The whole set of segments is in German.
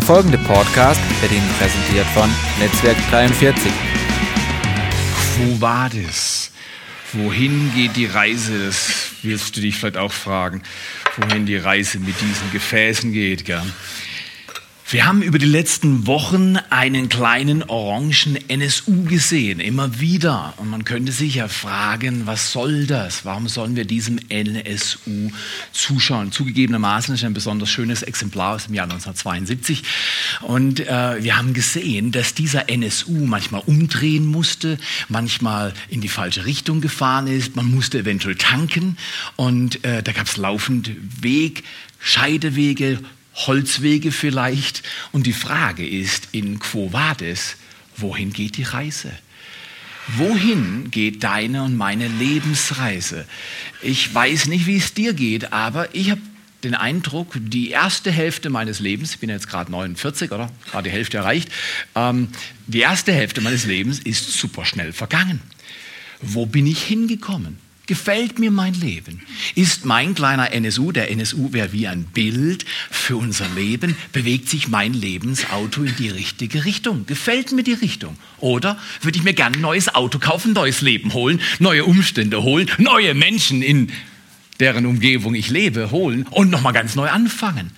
Der folgende Podcast wird Ihnen präsentiert von Netzwerk 43. Wo war das? Wohin geht die Reise? Das wirst du dich vielleicht auch fragen, wohin die Reise mit diesen Gefäßen geht. Gell? Wir haben über die letzten Wochen einen kleinen orangen NSU gesehen, immer wieder. Und man könnte sich ja fragen, was soll das? Warum sollen wir diesem NSU zuschauen? Zugegebenermaßen ist ein besonders schönes Exemplar aus dem Jahr 1972. Und äh, wir haben gesehen, dass dieser NSU manchmal umdrehen musste, manchmal in die falsche Richtung gefahren ist, man musste eventuell tanken. Und äh, da gab es laufend Weg, Scheidewege, Holzwege vielleicht. Und die Frage ist in Quo Vadis, wohin geht die Reise? Wohin geht deine und meine Lebensreise? Ich weiß nicht, wie es dir geht, aber ich habe den Eindruck, die erste Hälfte meines Lebens, ich bin jetzt gerade 49 oder gerade die Hälfte erreicht, ähm, die erste Hälfte meines Lebens ist super schnell vergangen. Wo bin ich hingekommen? Gefällt mir mein Leben? Ist mein kleiner NSU, der NSU wäre wie ein Bild für unser Leben, bewegt sich mein Lebensauto in die richtige Richtung? Gefällt mir die Richtung? Oder würde ich mir gerne ein neues Auto kaufen, neues Leben holen, neue Umstände holen, neue Menschen in deren Umgebung ich lebe holen und nochmal ganz neu anfangen?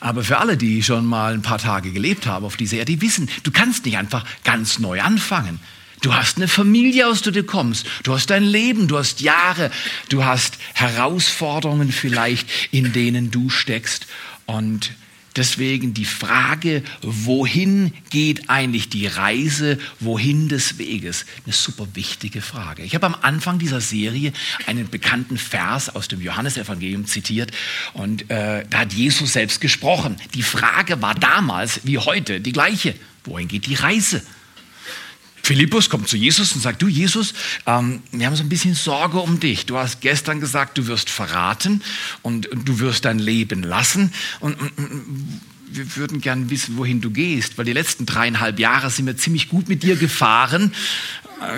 Aber für alle, die schon mal ein paar Tage gelebt haben auf dieser Erde, die wissen, du kannst nicht einfach ganz neu anfangen. Du hast eine Familie, aus der du kommst. Du hast dein Leben, du hast Jahre, du hast Herausforderungen vielleicht, in denen du steckst. Und deswegen die Frage, wohin geht eigentlich die Reise, wohin des Weges? Eine super wichtige Frage. Ich habe am Anfang dieser Serie einen bekannten Vers aus dem Johannesevangelium zitiert und äh, da hat Jesus selbst gesprochen. Die Frage war damals wie heute die gleiche. Wohin geht die Reise? Philippus kommt zu Jesus und sagt, du Jesus, ähm, wir haben so ein bisschen Sorge um dich. Du hast gestern gesagt, du wirst verraten und, und du wirst dein Leben lassen. Und, und, und wir würden gern wissen, wohin du gehst, weil die letzten dreieinhalb Jahre sind wir ziemlich gut mit dir gefahren.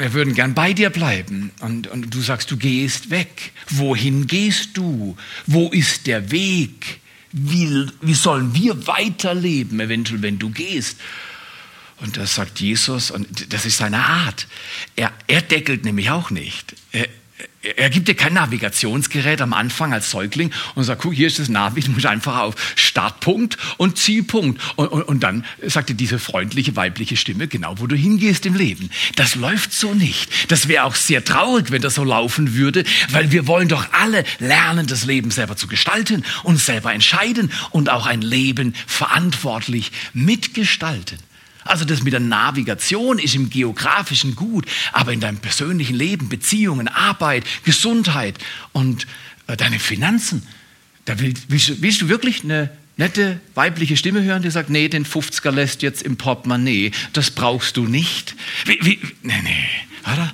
Wir würden gern bei dir bleiben. Und, und du sagst, du gehst weg. Wohin gehst du? Wo ist der Weg? Wie, wie sollen wir weiterleben, eventuell, wenn du gehst? Und das sagt Jesus, und das ist seine Art. Er, er deckelt nämlich auch nicht. Er, er gibt dir kein Navigationsgerät am Anfang als Säugling und sagt, guck, hier ist das Navi, du musst einfach auf Startpunkt und Zielpunkt. Und, und, und dann sagt dir diese freundliche weibliche Stimme genau, wo du hingehst im Leben. Das läuft so nicht. Das wäre auch sehr traurig, wenn das so laufen würde, weil wir wollen doch alle lernen, das Leben selber zu gestalten und selber entscheiden und auch ein Leben verantwortlich mitgestalten. Also das mit der Navigation ist im geografischen gut, aber in deinem persönlichen Leben, Beziehungen, Arbeit, Gesundheit und äh, deine Finanzen, da willst, willst, willst du wirklich eine nette weibliche Stimme hören, die sagt, nee, den 50er lässt jetzt im Portemonnaie, das brauchst du nicht. Wie, wie, nee, nee, oder?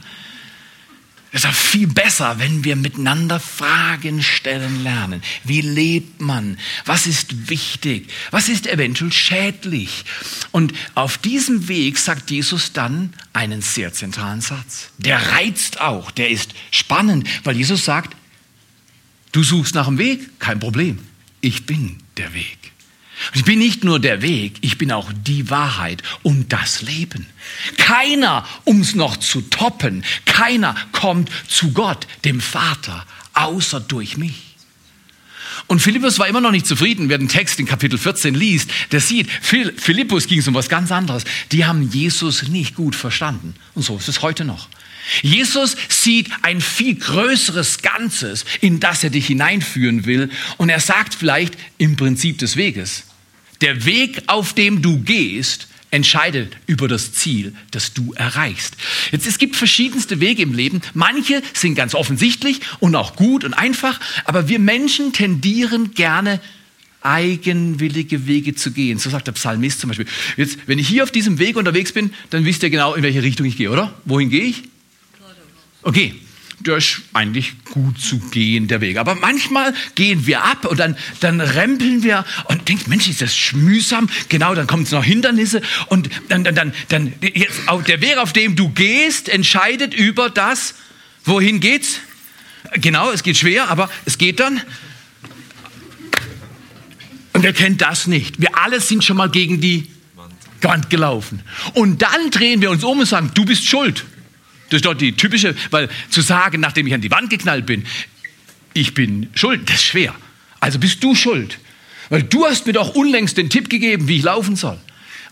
Es ist auch viel besser, wenn wir miteinander Fragen stellen lernen. Wie lebt man? Was ist wichtig? Was ist eventuell schädlich? Und auf diesem Weg sagt Jesus dann einen sehr zentralen Satz. Der reizt auch, der ist spannend, weil Jesus sagt, du suchst nach dem Weg, kein Problem. Ich bin der Weg. Ich bin nicht nur der Weg, ich bin auch die Wahrheit und das Leben. Keiner, um es noch zu toppen, keiner kommt zu Gott, dem Vater, außer durch mich. Und Philippus war immer noch nicht zufrieden. Wer den Text in Kapitel 14 liest, der sieht, Philippus ging es um was ganz anderes. Die haben Jesus nicht gut verstanden. Und so ist es heute noch. Jesus sieht ein viel größeres Ganzes, in das er dich hineinführen will. Und er sagt vielleicht im Prinzip des Weges, der Weg, auf dem du gehst, entscheidet über das Ziel, das du erreichst. Jetzt, es gibt verschiedenste Wege im Leben. Manche sind ganz offensichtlich und auch gut und einfach, aber wir Menschen tendieren gerne eigenwillige Wege zu gehen. So sagt der Psalmist zum Beispiel. Jetzt, wenn ich hier auf diesem Weg unterwegs bin, dann wisst ihr genau, in welche Richtung ich gehe, oder? Wohin gehe ich? Okay, ist eigentlich gut zu gehen, der Weg. Aber manchmal gehen wir ab und dann, dann rempeln wir und denken, Mensch, ist das mühsam. Genau, dann kommen es noch Hindernisse und dann, dann, dann, dann jetzt, der Weg, auf dem du gehst, entscheidet über das, wohin geht's. Genau, es geht schwer, aber es geht dann. Und wer kennt das nicht? Wir alle sind schon mal gegen die Wand gelaufen. Und dann drehen wir uns um und sagen, du bist schuld. Das ist doch die typische, weil zu sagen, nachdem ich an die Wand geknallt bin, ich bin schuld, das ist schwer. Also bist du schuld. Weil du hast mir doch unlängst den Tipp gegeben, wie ich laufen soll.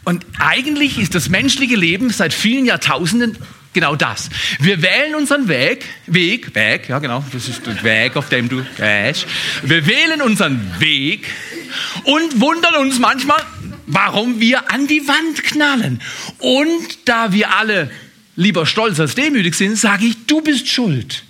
Und eigentlich ist das menschliche Leben seit vielen Jahrtausenden genau das. Wir wählen unseren Weg, Weg, Weg, ja genau, das ist der Weg, auf dem du gehst. Wir wählen unseren Weg und wundern uns manchmal, warum wir an die Wand knallen. Und da wir alle lieber stolz als demütig sind, sage ich, du bist schuld.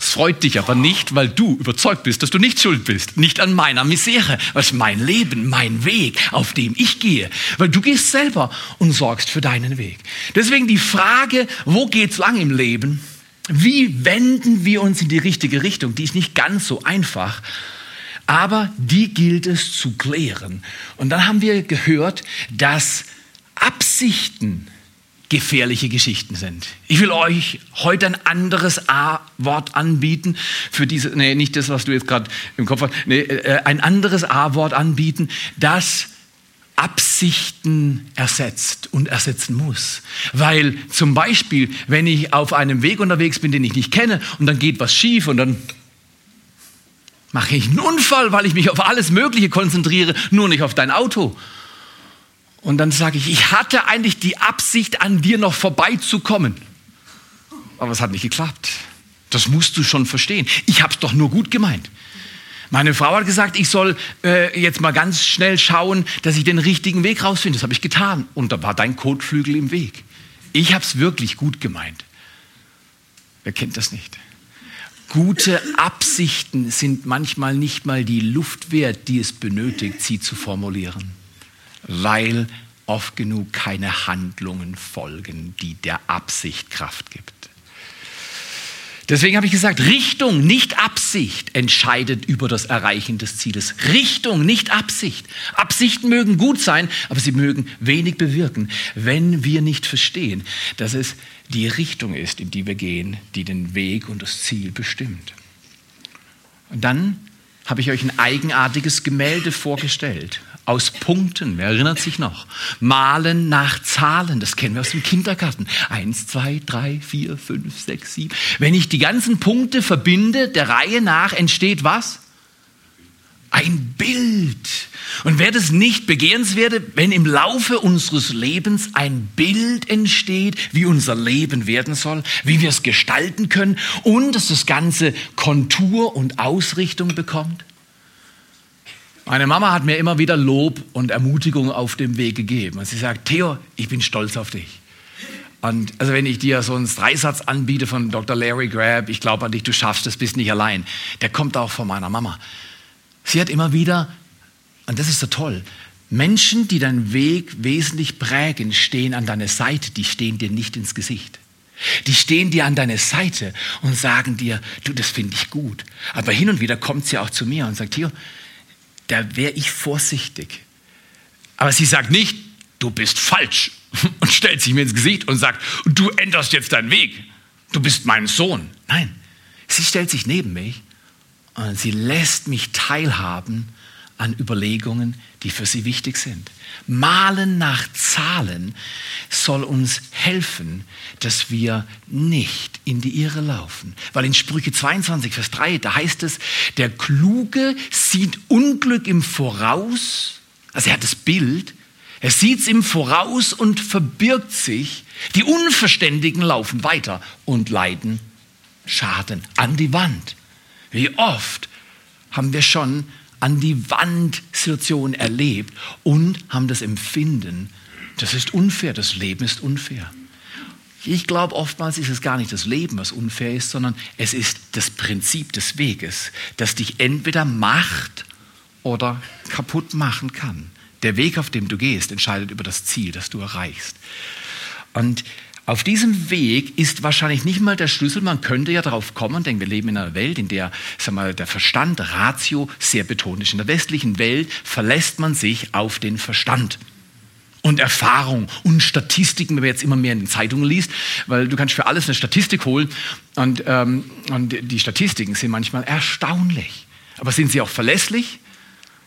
Es freut dich aber nicht, weil du überzeugt bist, dass du nicht schuld bist. Nicht an meiner Misere. Ist mein Leben, mein Weg, auf dem ich gehe. Weil du gehst selber und sorgst für deinen Weg. Deswegen die Frage, wo geht's lang im Leben? Wie wenden wir uns in die richtige Richtung? Die ist nicht ganz so einfach. Aber die gilt es zu klären. Und dann haben wir gehört, dass Absichten gefährliche Geschichten sind. Ich will euch heute ein anderes A-Wort anbieten für diese, nee, nicht das, was du jetzt gerade im Kopf hast, nee, äh, ein anderes A-Wort anbieten, das Absichten ersetzt und ersetzen muss. Weil zum Beispiel, wenn ich auf einem Weg unterwegs bin, den ich nicht kenne, und dann geht was schief und dann mache ich einen Unfall, weil ich mich auf alles Mögliche konzentriere, nur nicht auf dein Auto. Und dann sage ich, ich hatte eigentlich die Absicht, an dir noch vorbeizukommen. Aber es hat nicht geklappt. Das musst du schon verstehen. Ich habe es doch nur gut gemeint. Meine Frau hat gesagt, ich soll äh, jetzt mal ganz schnell schauen, dass ich den richtigen Weg rausfinde. Das habe ich getan. Und da war dein Kotflügel im Weg. Ich habe es wirklich gut gemeint. Wer kennt das nicht? Gute Absichten sind manchmal nicht mal die Luft wert, die es benötigt, sie zu formulieren weil oft genug keine Handlungen folgen, die der Absicht Kraft gibt. Deswegen habe ich gesagt, Richtung, nicht Absicht entscheidet über das Erreichen des Zieles. Richtung, nicht Absicht. Absichten mögen gut sein, aber sie mögen wenig bewirken, wenn wir nicht verstehen, dass es die Richtung ist, in die wir gehen, die den Weg und das Ziel bestimmt. Und dann habe ich euch ein eigenartiges Gemälde vorgestellt aus Punkten. Wer erinnert sich noch? Malen nach Zahlen, das kennen wir aus dem Kindergarten. Eins, zwei, drei, vier, fünf, sechs, sieben. Wenn ich die ganzen Punkte verbinde, der Reihe nach entsteht was? Ein Bild. Und wäre das nicht begehrenswert, wenn im Laufe unseres Lebens ein Bild entsteht, wie unser Leben werden soll, wie wir es gestalten können und dass das Ganze Kontur und Ausrichtung bekommt? Meine Mama hat mir immer wieder Lob und Ermutigung auf dem Weg gegeben. Und sie sagt, Theo, ich bin stolz auf dich. Und also wenn ich dir so einen Dreisatz anbiete von Dr. Larry Grab, ich glaube an dich, du schaffst es, bist nicht allein, der kommt auch von meiner Mama. Sie hat immer wieder, und das ist so toll, Menschen, die deinen Weg wesentlich prägen, stehen an deiner Seite, die stehen dir nicht ins Gesicht. Die stehen dir an deiner Seite und sagen dir, du, das finde ich gut. Aber hin und wieder kommt sie auch zu mir und sagt, Theo, da wäre ich vorsichtig. Aber sie sagt nicht, du bist falsch und stellt sich mir ins Gesicht und sagt, du änderst jetzt deinen Weg. Du bist mein Sohn. Nein, sie stellt sich neben mich und sie lässt mich teilhaben an Überlegungen, die für sie wichtig sind. Malen nach Zahlen soll uns helfen, dass wir nicht in die Irre laufen. Weil in Sprüche 22, Vers 3, da heißt es, der Kluge sieht Unglück im Voraus, also er hat das Bild, er sieht es im Voraus und verbirgt sich. Die Unverständigen laufen weiter und leiden Schaden an die Wand. Wie oft haben wir schon an die Wand Situationen erlebt und haben das Empfinden, das ist unfair, das Leben ist unfair. Ich glaube, oftmals ist es gar nicht das Leben, was unfair ist, sondern es ist das Prinzip des Weges, das dich entweder macht oder kaputt machen kann. Der Weg, auf dem du gehst, entscheidet über das Ziel, das du erreichst. Und auf diesem Weg ist wahrscheinlich nicht mal der Schlüssel. Man könnte ja darauf kommen, denn wir leben in einer Welt, in der sag mal, der Verstand, Ratio sehr betont ist. In der westlichen Welt verlässt man sich auf den Verstand und Erfahrung und Statistiken, wenn man jetzt immer mehr in den Zeitungen liest, weil du kannst für alles eine Statistik holen und, ähm, und die Statistiken sind manchmal erstaunlich. Aber sind sie auch verlässlich?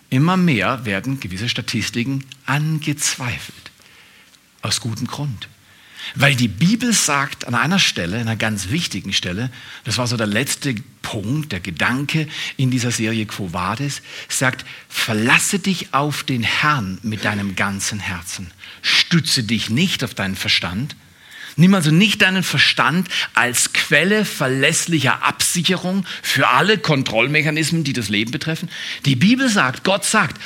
Immer mehr werden gewisse Statistiken angezweifelt. Aus gutem Grund. Weil die Bibel sagt an einer Stelle, einer ganz wichtigen Stelle, das war so der letzte Punkt, der Gedanke in dieser Serie Quo Vadis, sagt, verlasse dich auf den Herrn mit deinem ganzen Herzen. Stütze dich nicht auf deinen Verstand. Nimm also nicht deinen Verstand als Quelle verlässlicher Absicherung für alle Kontrollmechanismen, die das Leben betreffen. Die Bibel sagt, Gott sagt,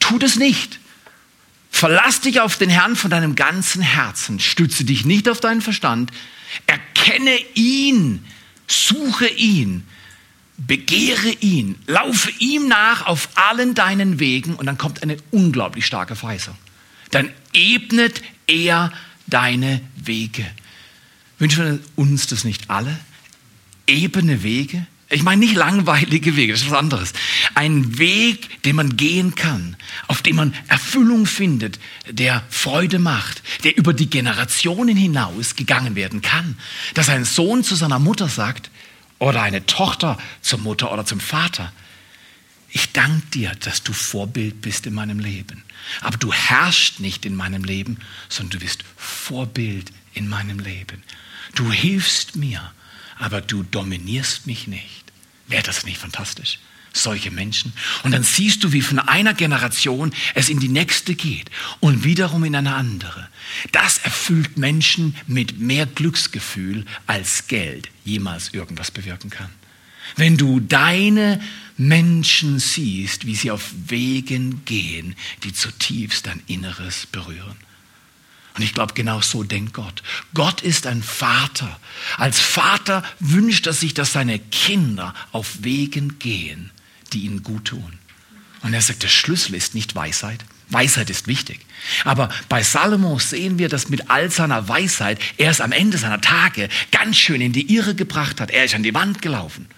tu das nicht. Verlass dich auf den Herrn von deinem ganzen Herzen. Stütze dich nicht auf deinen Verstand. Erkenne ihn. Suche ihn. Begehre ihn. Laufe ihm nach auf allen deinen Wegen. Und dann kommt eine unglaublich starke Verheißung. Dann ebnet er deine Wege. Wünschen wir uns das nicht alle? Ebene Wege? Ich meine nicht langweilige Wege, das ist was anderes. Ein Weg, den man gehen kann, auf dem man Erfüllung findet, der Freude macht, der über die Generationen hinaus gegangen werden kann. Dass ein Sohn zu seiner Mutter sagt oder eine Tochter zur Mutter oder zum Vater, ich danke dir, dass du Vorbild bist in meinem Leben. Aber du herrschst nicht in meinem Leben, sondern du bist Vorbild in meinem Leben. Du hilfst mir aber du dominierst mich nicht. Wäre das nicht fantastisch? Solche Menschen. Und dann siehst du, wie von einer Generation es in die nächste geht und wiederum in eine andere. Das erfüllt Menschen mit mehr Glücksgefühl, als Geld jemals irgendwas bewirken kann. Wenn du deine Menschen siehst, wie sie auf Wegen gehen, die zutiefst dein Inneres berühren. Und ich glaube, genau so denkt Gott. Gott ist ein Vater. Als Vater wünscht er sich, dass seine Kinder auf Wegen gehen, die ihnen gut tun. Und er sagt, der Schlüssel ist nicht Weisheit. Weisheit ist wichtig. Aber bei Salomo sehen wir, dass mit all seiner Weisheit er es am Ende seiner Tage ganz schön in die Irre gebracht hat. Er ist an die Wand gelaufen.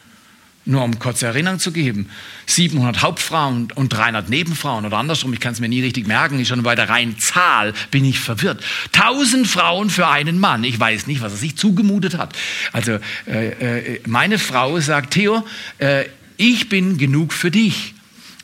Nur um kurze Erinnerung zu geben. 700 Hauptfrauen und 300 Nebenfrauen oder andersrum, ich kann es mir nie richtig merken, schon bei der reinen Zahl bin ich verwirrt. 1000 Frauen für einen Mann. Ich weiß nicht, was er sich zugemutet hat. Also äh, äh, meine Frau sagt, Theo, äh, ich bin genug für dich.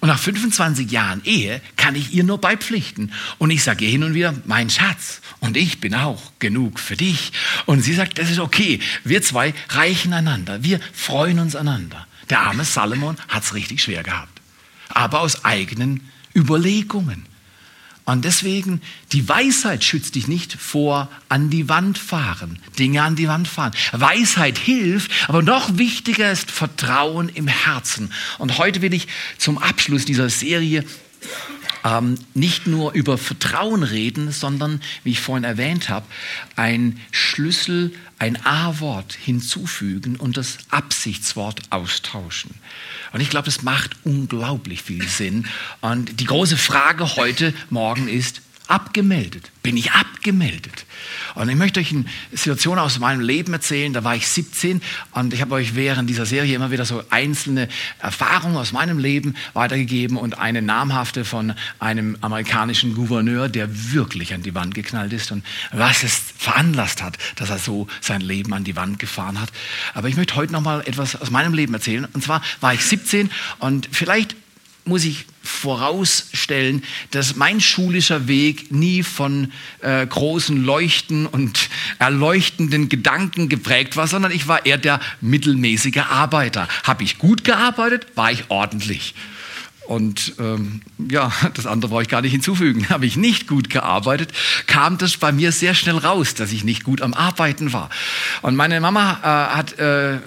Und nach 25 Jahren Ehe kann ich ihr nur beipflichten. Und ich sage ihr hin und wieder, mein Schatz, und ich bin auch genug für dich. Und sie sagt, das ist okay. Wir zwei reichen einander. Wir freuen uns einander. Der arme Salomon hat es richtig schwer gehabt. Aber aus eigenen Überlegungen. Und deswegen, die Weisheit schützt dich nicht vor an die Wand fahren, Dinge an die Wand fahren. Weisheit hilft, aber noch wichtiger ist Vertrauen im Herzen. Und heute will ich zum Abschluss dieser Serie ähm, nicht nur über Vertrauen reden, sondern, wie ich vorhin erwähnt habe, ein Schlüssel, ein A-Wort hinzufügen und das Absichtswort austauschen. Und ich glaube, das macht unglaublich viel Sinn. Und die große Frage heute Morgen ist, abgemeldet? Bin ich abgemeldet? Und ich möchte euch eine Situation aus meinem Leben erzählen. Da war ich 17 und ich habe euch während dieser Serie immer wieder so einzelne Erfahrungen aus meinem Leben weitergegeben und eine namhafte von einem amerikanischen Gouverneur, der wirklich an die Wand geknallt ist und was es veranlasst hat, dass er so sein Leben an die Wand gefahren hat. Aber ich möchte heute noch mal etwas aus meinem Leben erzählen. Und zwar war ich 17 und vielleicht muss ich vorausstellen, dass mein schulischer Weg nie von äh, großen Leuchten und erleuchtenden Gedanken geprägt war, sondern ich war eher der mittelmäßige Arbeiter. Habe ich gut gearbeitet, war ich ordentlich. Und ähm, ja, das andere brauche ich gar nicht hinzufügen. Habe ich nicht gut gearbeitet, kam das bei mir sehr schnell raus, dass ich nicht gut am Arbeiten war. Und meine Mama äh, hat, äh,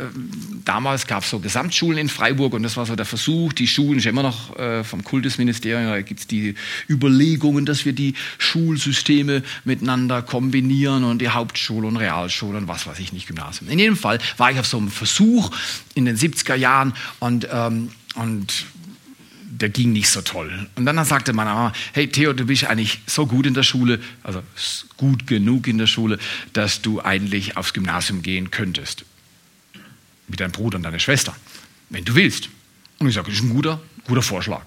damals gab es so Gesamtschulen in Freiburg und das war so der Versuch, die Schulen, ist immer noch äh, vom Kultusministerium, da gibt es die Überlegungen, dass wir die Schulsysteme miteinander kombinieren und die Hauptschule und Realschule und was weiß ich nicht, Gymnasium. In jedem Fall war ich auf so einem Versuch in den 70er Jahren und, ähm, und der ging nicht so toll. Und dann sagte meine Mama, hey Theo, du bist eigentlich so gut in der Schule, also gut genug in der Schule, dass du eigentlich aufs Gymnasium gehen könntest. Mit deinem Bruder und deiner Schwester, wenn du willst. Und ich sage, das ist ein guter, guter Vorschlag.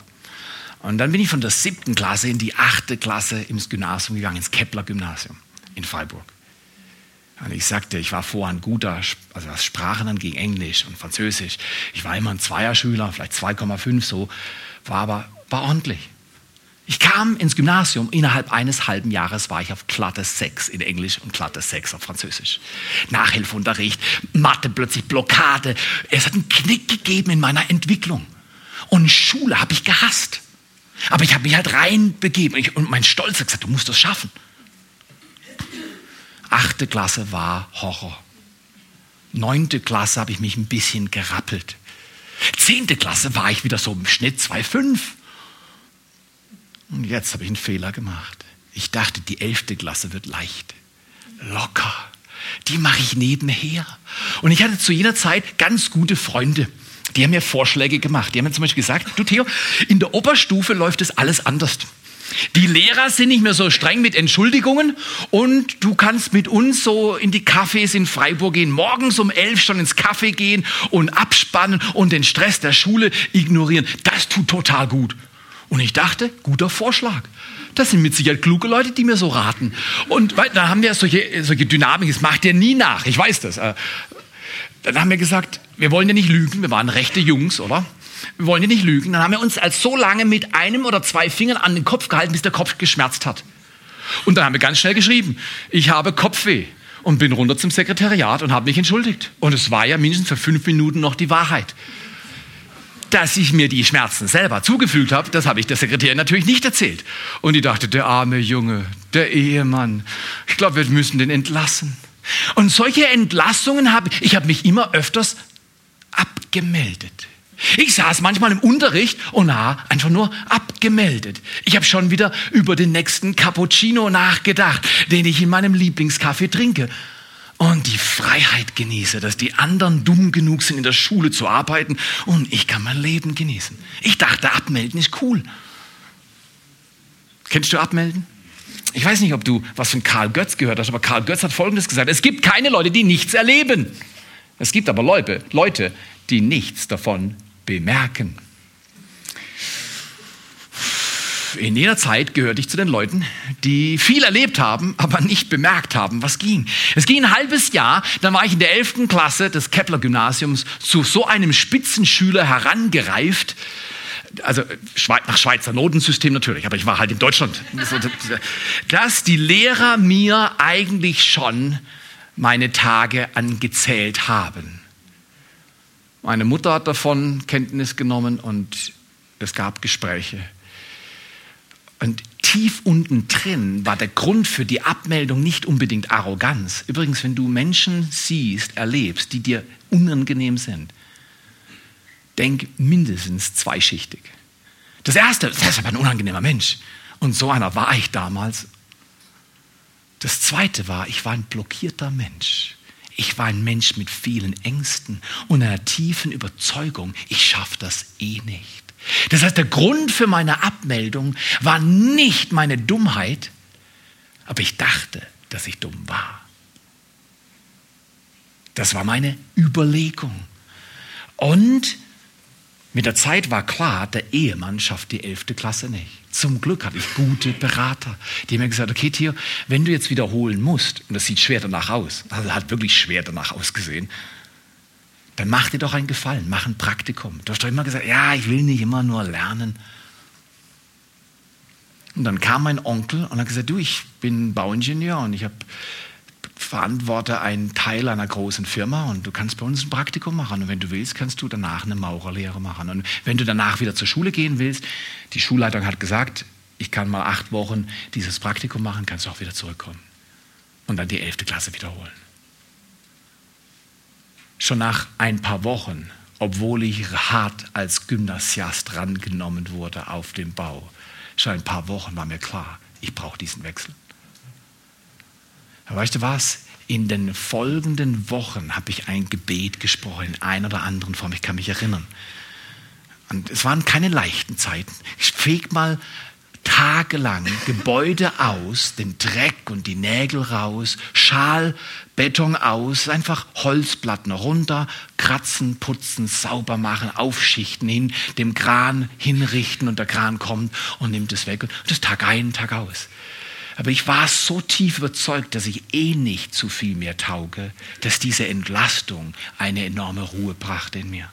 Und dann bin ich von der siebten Klasse in die achte Klasse ins Gymnasium gegangen, ins Kepler Gymnasium in Freiburg. Und ich sagte, ich war vorher ein guter, also was Sprachen anging, Englisch und Französisch. Ich war immer ein Zweierschüler, vielleicht 2,5 so, war aber war ordentlich. Ich kam ins Gymnasium, innerhalb eines halben Jahres war ich auf glatte 6 in Englisch und glatte 6 auf Französisch. Nachhilfunterricht, Mathe plötzlich Blockade. Es hat einen Knick gegeben in meiner Entwicklung. Und Schule habe ich gehasst. Aber ich habe mich halt reinbegeben und mein Stolz hat gesagt, du musst das schaffen. Achte Klasse war Horror. Neunte Klasse habe ich mich ein bisschen gerappelt. Zehnte Klasse war ich wieder so im Schnitt 2,5. Und jetzt habe ich einen Fehler gemacht. Ich dachte, die elfte Klasse wird leicht. Locker. Die mache ich nebenher. Und ich hatte zu jener Zeit ganz gute Freunde. Die haben mir Vorschläge gemacht. Die haben mir zum Beispiel gesagt, du Theo, in der Oberstufe läuft es alles anders. Die Lehrer sind nicht mehr so streng mit Entschuldigungen und du kannst mit uns so in die Cafés in Freiburg gehen, morgens um elf schon ins Café gehen und abspannen und den Stress der Schule ignorieren. Das tut total gut. Und ich dachte, guter Vorschlag. Das sind mit Sicherheit kluge Leute, die mir so raten. Und dann haben wir solche, solche Dynamik, das macht ihr nie nach, ich weiß das. Äh, dann haben wir gesagt, wir wollen ja nicht lügen, wir waren rechte Jungs, oder? Wir wollen ja nicht lügen. Dann haben wir uns als so lange mit einem oder zwei Fingern an den Kopf gehalten, bis der Kopf geschmerzt hat. Und dann haben wir ganz schnell geschrieben, ich habe Kopfweh und bin runter zum Sekretariat und habe mich entschuldigt. Und es war ja mindestens für fünf Minuten noch die Wahrheit. Dass ich mir die Schmerzen selber zugefügt habe, das habe ich der Sekretärin natürlich nicht erzählt. Und die dachte, der arme Junge, der Ehemann, ich glaube, wir müssen den entlassen. Und solche Entlassungen habe ich, habe mich immer öfters abgemeldet. Ich saß manchmal im Unterricht und war einfach nur abgemeldet. Ich habe schon wieder über den nächsten Cappuccino nachgedacht, den ich in meinem Lieblingskaffee trinke und die Freiheit genieße, dass die anderen dumm genug sind, in der Schule zu arbeiten und ich kann mein Leben genießen. Ich dachte, abmelden ist cool. Kennst du abmelden? Ich weiß nicht, ob du was von Karl Götz gehört hast, aber Karl Götz hat Folgendes gesagt. Es gibt keine Leute, die nichts erleben. Es gibt aber Leute, Leute die nichts davon bemerken. in jener Zeit gehörte ich zu den Leuten, die viel erlebt haben, aber nicht bemerkt haben, was ging. Es ging ein halbes Jahr, dann war ich in der 11. Klasse des Kepler-Gymnasiums zu so einem Spitzenschüler herangereift, also nach Schweizer Notensystem natürlich, aber ich war halt in Deutschland, dass die Lehrer mir eigentlich schon meine Tage angezählt haben. Meine Mutter hat davon Kenntnis genommen und es gab Gespräche. Und tief unten drin war der Grund für die Abmeldung nicht unbedingt Arroganz. Übrigens, wenn du Menschen siehst, erlebst, die dir unangenehm sind, denk mindestens zweischichtig. Das erste, das ist aber ein unangenehmer Mensch. Und so einer war ich damals. Das zweite war, ich war ein blockierter Mensch. Ich war ein Mensch mit vielen Ängsten und einer tiefen Überzeugung, ich schaffe das eh nicht. Das heißt, der Grund für meine Abmeldung war nicht meine Dummheit, aber ich dachte, dass ich dumm war. Das war meine Überlegung. Und mit der Zeit war klar, der Ehemann schafft die elfte Klasse nicht. Zum Glück hatte ich gute Berater, die mir gesagt, okay Theo, wenn du jetzt wiederholen musst, und das sieht schwer danach aus, also hat wirklich schwer danach ausgesehen, dann mach dir doch einen Gefallen, mach ein Praktikum. Du hast doch immer gesagt, ja, ich will nicht immer nur lernen. Und dann kam mein Onkel und hat gesagt, du, ich bin Bauingenieur und ich habe verantworte einen Teil einer großen Firma und du kannst bei uns ein Praktikum machen. Und wenn du willst, kannst du danach eine Maurerlehre machen. Und wenn du danach wieder zur Schule gehen willst, die Schulleitung hat gesagt, ich kann mal acht Wochen dieses Praktikum machen, kannst du auch wieder zurückkommen. Und dann die elfte Klasse wiederholen. Schon nach ein paar Wochen, obwohl ich hart als Gymnasiast rangenommen wurde auf dem Bau, schon ein paar Wochen war mir klar, ich brauche diesen Wechsel. Aber weißt du was? In den folgenden Wochen habe ich ein Gebet gesprochen, in einer oder anderen Form. Ich kann mich erinnern. Und es waren keine leichten Zeiten. Ich feg mal tagelang Gebäude aus, den Dreck und die Nägel raus, Schal, Beton aus, einfach Holzplatten runter, kratzen, putzen, sauber machen, aufschichten, hin, dem Kran hinrichten und der Kran kommt und nimmt es weg. Und das Tag ein, Tag aus. Aber ich war so tief überzeugt, dass ich eh nicht zu viel mehr tauge, dass diese Entlastung eine enorme Ruhe brachte in mir.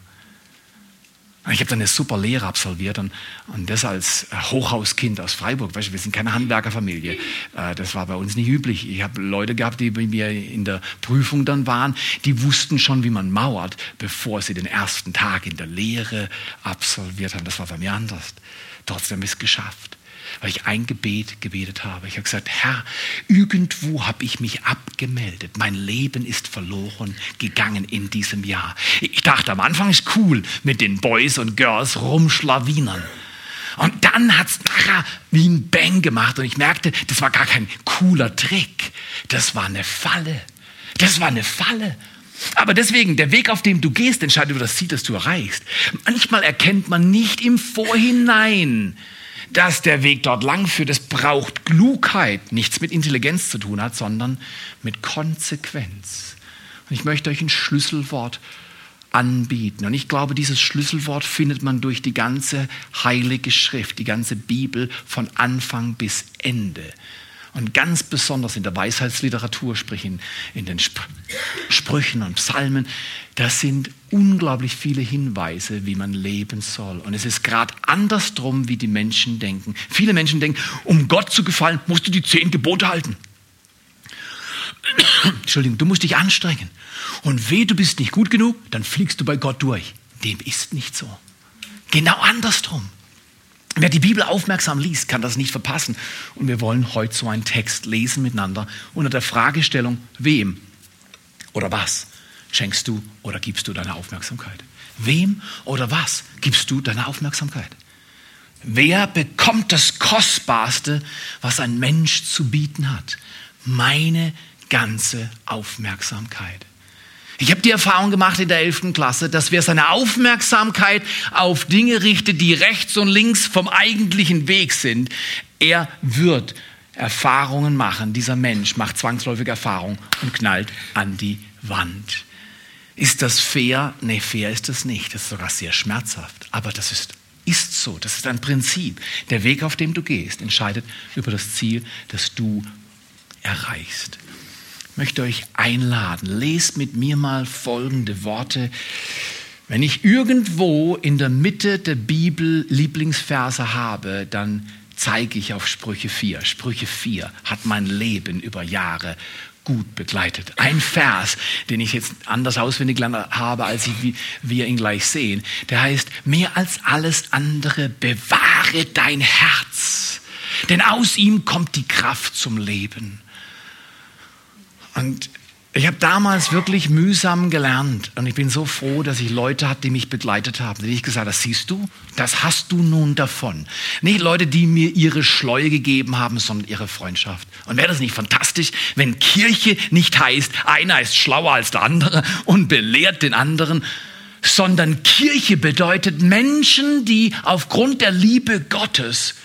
Ich habe dann eine super Lehre absolviert und, und das als Hochhauskind aus Freiburg. Weißt du, wir sind keine Handwerkerfamilie. Äh, das war bei uns nicht üblich. Ich habe Leute gehabt, die bei mir in der Prüfung dann waren, die wussten schon, wie man mauert, bevor sie den ersten Tag in der Lehre absolviert haben. Das war bei mir anders. Trotzdem ist es geschafft weil ich ein Gebet gebetet habe. Ich habe gesagt, Herr, irgendwo habe ich mich abgemeldet. Mein Leben ist verloren gegangen in diesem Jahr. Ich dachte, am Anfang ist cool mit den Boys und Girls rumschlawinern. Und dann hat es nachher wie ein Bang gemacht und ich merkte, das war gar kein cooler Trick. Das war eine Falle. Das war eine Falle. Aber deswegen, der Weg, auf dem du gehst, entscheidet über das Ziel, das du erreichst. Manchmal erkennt man nicht im Vorhinein, dass der Weg dort lang führt. Es braucht Klugheit, nichts mit Intelligenz zu tun hat, sondern mit Konsequenz. Und ich möchte euch ein Schlüsselwort anbieten. Und ich glaube, dieses Schlüsselwort findet man durch die ganze heilige Schrift, die ganze Bibel von Anfang bis Ende. Und ganz besonders in der Weisheitsliteratur, sprich in, in den Sp Sprüchen und Psalmen, das sind unglaublich viele Hinweise, wie man leben soll. Und es ist gerade andersrum, wie die Menschen denken. Viele Menschen denken, um Gott zu gefallen, musst du die zehn Gebote halten. Entschuldigung, du musst dich anstrengen. Und weh, du bist nicht gut genug, dann fliegst du bei Gott durch. Dem ist nicht so. Genau andersrum. Wer die Bibel aufmerksam liest, kann das nicht verpassen. Und wir wollen heute so einen Text lesen miteinander unter der Fragestellung, wem oder was schenkst du oder gibst du deine Aufmerksamkeit? Wem oder was gibst du deine Aufmerksamkeit? Wer bekommt das Kostbarste, was ein Mensch zu bieten hat? Meine ganze Aufmerksamkeit. Ich habe die Erfahrung gemacht in der 11. Klasse, dass wer seine Aufmerksamkeit auf Dinge richtet, die rechts und links vom eigentlichen Weg sind, er wird Erfahrungen machen. Dieser Mensch macht zwangsläufig Erfahrungen und knallt an die Wand. Ist das fair? Nee, fair ist das nicht. Das ist sogar sehr schmerzhaft. Aber das ist, ist so. Das ist ein Prinzip. Der Weg, auf dem du gehst, entscheidet über das Ziel, das du erreichst möchte euch einladen. Lest mit mir mal folgende Worte. Wenn ich irgendwo in der Mitte der Bibel Lieblingsverse habe, dann zeige ich auf Sprüche 4. Sprüche 4 hat mein Leben über Jahre gut begleitet. Ein Vers, den ich jetzt anders auswendig habe, als ich, wie wir ihn gleich sehen, der heißt, mehr als alles andere bewahre dein Herz, denn aus ihm kommt die Kraft zum Leben. Und ich habe damals wirklich mühsam gelernt und ich bin so froh, dass ich Leute hatte, die mich begleitet haben, die ich gesagt das siehst du, das hast du nun davon. Nicht Leute, die mir ihre Schleue gegeben haben, sondern ihre Freundschaft. Und wäre das nicht fantastisch, wenn Kirche nicht heißt, einer ist schlauer als der andere und belehrt den anderen, sondern Kirche bedeutet Menschen, die aufgrund der Liebe Gottes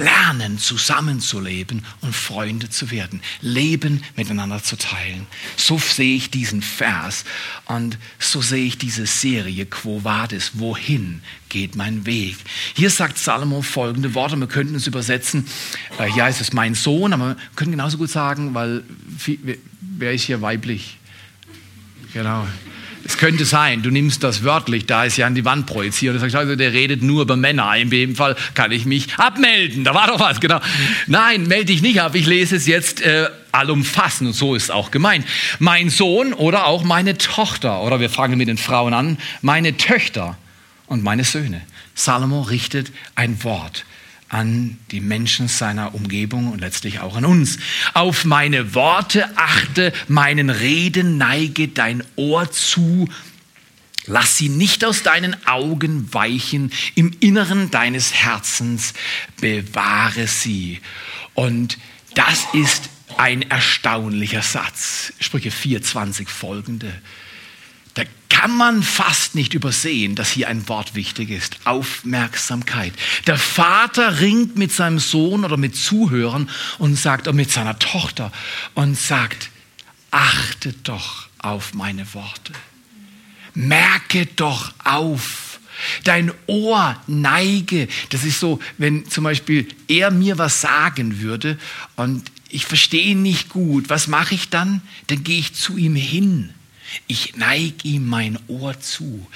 lernen, zusammenzuleben und Freunde zu werden, Leben miteinander zu teilen. So sehe ich diesen Vers und so sehe ich diese Serie Quo Vadis, wohin geht mein Weg. Hier sagt Salomo folgende Worte, wir könnten es übersetzen, äh, ja, es ist mein Sohn, aber wir können genauso gut sagen, weil wer ist hier weiblich? Genau, es könnte sein, du nimmst das wörtlich, da ist ja an die Wand projiziert. Du sagst, also der redet nur über Männer. In dem Fall kann ich mich abmelden. Da war doch was, genau. Nein, melde dich nicht ab. Ich lese es jetzt äh, allumfassend und so ist auch gemeint. Mein Sohn oder auch meine Tochter, oder wir fangen mit den Frauen an, meine Töchter und meine Söhne. Salomo richtet ein Wort an die Menschen seiner Umgebung und letztlich auch an uns. Auf meine Worte achte, meinen Reden neige dein Ohr zu. Lass sie nicht aus deinen Augen weichen, im Inneren deines Herzens bewahre sie. Und das ist ein erstaunlicher Satz. Sprüche 4,20 folgende kann man fast nicht übersehen, dass hier ein Wort wichtig ist. Aufmerksamkeit. Der Vater ringt mit seinem Sohn oder mit Zuhörern und sagt, oder mit seiner Tochter und sagt, achte doch auf meine Worte. Merke doch auf, Dein Ohr neige. Das ist so, wenn zum Beispiel er mir was sagen würde und ich verstehe nicht gut. Was mache ich dann? Dann gehe ich zu ihm hin. Ich neige ihm mein Ohr zu.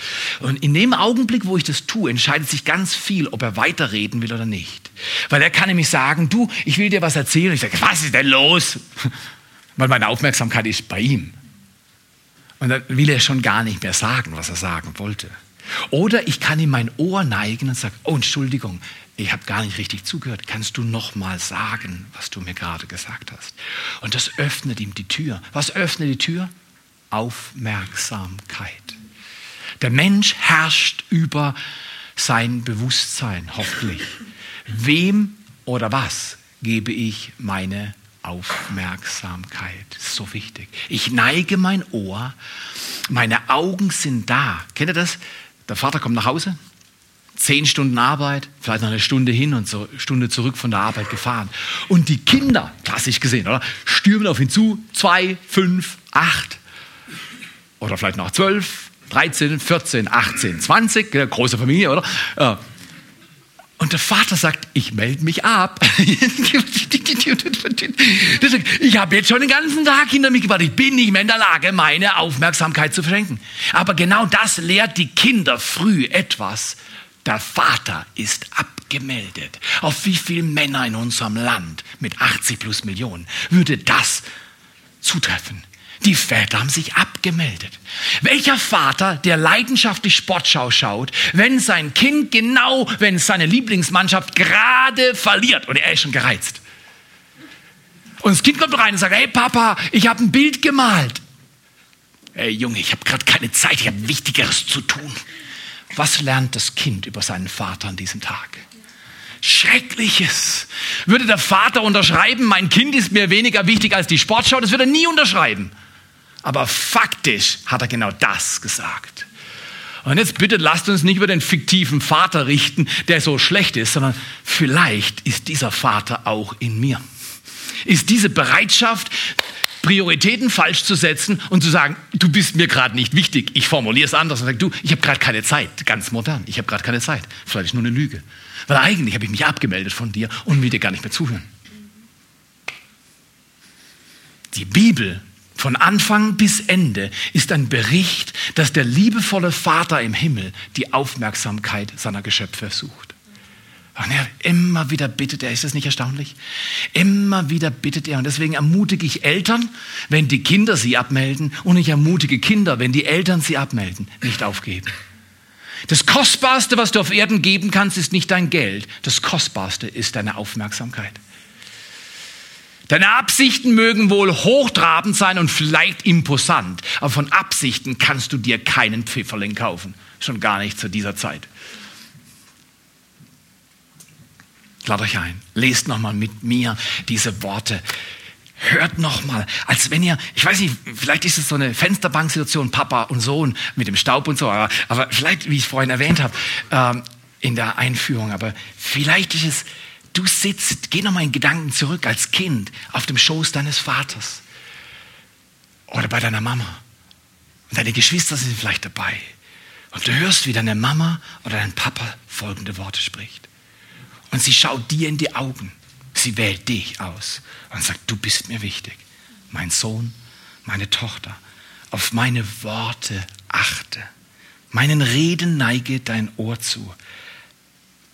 Und in dem Augenblick, wo ich das tue, entscheidet sich ganz viel, ob er weiterreden will oder nicht. Weil er kann nämlich sagen, du, ich will dir was erzählen. Ich sage, was ist denn los? Weil meine Aufmerksamkeit ist bei ihm. Und dann will er schon gar nicht mehr sagen, was er sagen wollte. Oder ich kann ihm mein Ohr neigen und sagen, oh Entschuldigung, ich habe gar nicht richtig zugehört. Kannst du noch mal sagen, was du mir gerade gesagt hast? Und das öffnet ihm die Tür. Was öffnet die Tür? Aufmerksamkeit. Der Mensch herrscht über sein Bewusstsein, hoffentlich. Wem oder was gebe ich meine Aufmerksamkeit? So wichtig. Ich neige mein Ohr, meine Augen sind da. Kennt ihr das? Der Vater kommt nach Hause, zehn Stunden Arbeit, vielleicht noch eine Stunde hin und so Stunde zurück von der Arbeit gefahren. Und die Kinder, klassisch gesehen, oder? Stürmen auf ihn zu, zwei, fünf, acht oder vielleicht noch zwölf, 13, 14, 18, 20, große Familie, oder? Und der Vater sagt, ich melde mich ab. ich habe jetzt schon den ganzen Tag hinter mich gebracht. Ich bin nicht mehr in der Lage, meine Aufmerksamkeit zu verschenken. Aber genau das lehrt die Kinder früh etwas. Der Vater ist abgemeldet. Auf wie viele Männer in unserem Land mit 80 plus Millionen würde das zutreffen? Die Väter haben sich abgemeldet. Welcher Vater, der leidenschaftlich Sportschau schaut, wenn sein Kind genau, wenn seine Lieblingsmannschaft gerade verliert und er ist schon gereizt? Und das Kind kommt rein und sagt, hey Papa, ich habe ein Bild gemalt. Hey Junge, ich habe gerade keine Zeit, ich habe Wichtigeres zu tun. Was lernt das Kind über seinen Vater an diesem Tag? Schreckliches. Würde der Vater unterschreiben, mein Kind ist mir weniger wichtig als die Sportschau, das würde er nie unterschreiben. Aber faktisch hat er genau das gesagt. Und jetzt bitte lasst uns nicht über den fiktiven Vater richten, der so schlecht ist, sondern vielleicht ist dieser Vater auch in mir. Ist diese Bereitschaft, Prioritäten falsch zu setzen und zu sagen, du bist mir gerade nicht wichtig. Ich formuliere es anders und sage, du, ich habe gerade keine Zeit. Ganz modern, ich habe gerade keine Zeit. Vielleicht ist nur eine Lüge. Weil eigentlich habe ich mich abgemeldet von dir und will dir gar nicht mehr zuhören. Die Bibel von Anfang bis Ende ist ein Bericht, dass der liebevolle Vater im Himmel die Aufmerksamkeit seiner Geschöpfe sucht. Und er immer wieder bittet er, ist das nicht erstaunlich? Immer wieder bittet er. Und deswegen ermutige ich Eltern, wenn die Kinder sie abmelden, und ich ermutige Kinder, wenn die Eltern sie abmelden, nicht aufgeben. Das Kostbarste, was du auf Erden geben kannst, ist nicht dein Geld. Das Kostbarste ist deine Aufmerksamkeit. Deine Absichten mögen wohl hochtrabend sein und vielleicht imposant, aber von Absichten kannst du dir keinen Pfifferling kaufen. Schon gar nicht zu dieser Zeit. Lad euch ein, lest nochmal mit mir diese Worte. Hört nochmal, als wenn ihr, ich weiß nicht, vielleicht ist es so eine Fensterbanksituation, Papa und Sohn mit dem Staub und so, aber, aber vielleicht, wie ich vorhin erwähnt habe, ähm, in der Einführung, aber vielleicht ist es Du sitzt, geh nochmal in Gedanken zurück als Kind auf dem Schoß deines Vaters oder bei deiner Mama. Und deine Geschwister sind vielleicht dabei. Und du hörst, wie deine Mama oder dein Papa folgende Worte spricht. Und sie schaut dir in die Augen. Sie wählt dich aus und sagt, du bist mir wichtig. Mein Sohn, meine Tochter, auf meine Worte achte. Meinen Reden neige dein Ohr zu.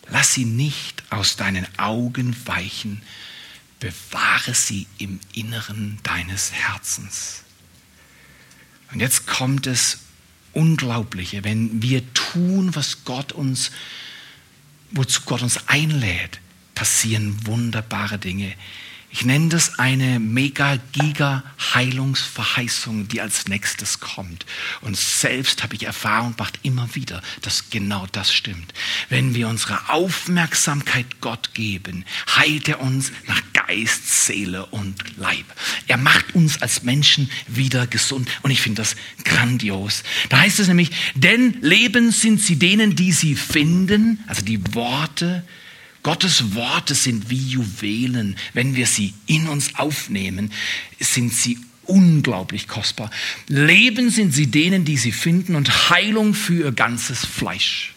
Lass sie nicht aus deinen Augen weichen, bewahre sie im Inneren deines Herzens. Und jetzt kommt es Unglaubliche, wenn wir tun, was Gott uns, wozu Gott uns einlädt, passieren wunderbare Dinge. Ich nenne das eine mega-giga-Heilungsverheißung, die als nächstes kommt. Und selbst habe ich Erfahrung gemacht immer wieder, dass genau das stimmt. Wenn wir unsere Aufmerksamkeit Gott geben, heilt er uns nach Geist, Seele und Leib. Er macht uns als Menschen wieder gesund. Und ich finde das grandios. Da heißt es nämlich, denn Leben sind sie denen, die sie finden, also die Worte, Gottes Worte sind wie Juwelen. Wenn wir sie in uns aufnehmen, sind sie unglaublich kostbar. Leben sind sie denen, die sie finden und Heilung für ihr ganzes Fleisch.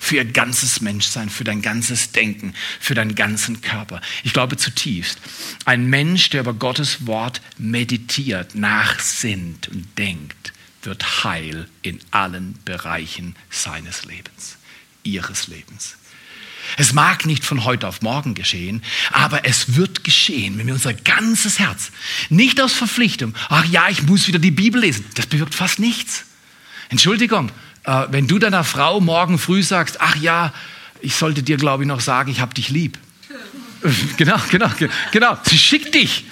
für ihr ganzes Menschsein, für dein ganzes Denken, für deinen ganzen Körper. Ich glaube zutiefst, ein Mensch, der über Gottes Wort meditiert, nachsinnt und denkt, wird heil in allen Bereichen seines Lebens, ihres Lebens. Es mag nicht von heute auf morgen geschehen, aber es wird geschehen, wenn wir unser ganzes Herz, nicht aus Verpflichtung, ach ja, ich muss wieder die Bibel lesen, das bewirkt fast nichts. Entschuldigung, äh, wenn du deiner Frau morgen früh sagst, ach ja, ich sollte dir, glaube ich, noch sagen, ich habe dich lieb. genau, genau, genau. Sie schickt dich.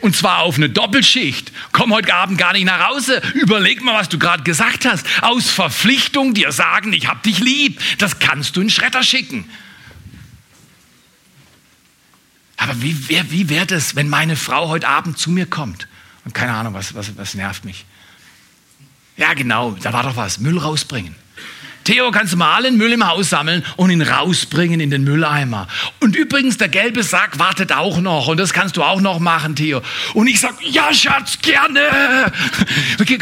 Und zwar auf eine Doppelschicht. Komm heute Abend gar nicht nach Hause. Überleg mal, was du gerade gesagt hast. Aus Verpflichtung dir sagen, ich hab dich lieb. Das kannst du in Schredder schicken. Aber wie, wie wäre das, wenn meine Frau heute Abend zu mir kommt? Und keine Ahnung, was, was, was nervt mich. Ja, genau, da war doch was. Müll rausbringen. Theo, kannst du mal allen Müll im Haus sammeln und ihn rausbringen in den Mülleimer. Und übrigens, der gelbe Sack wartet auch noch und das kannst du auch noch machen, Theo. Und ich sag, ja, Schatz, gerne.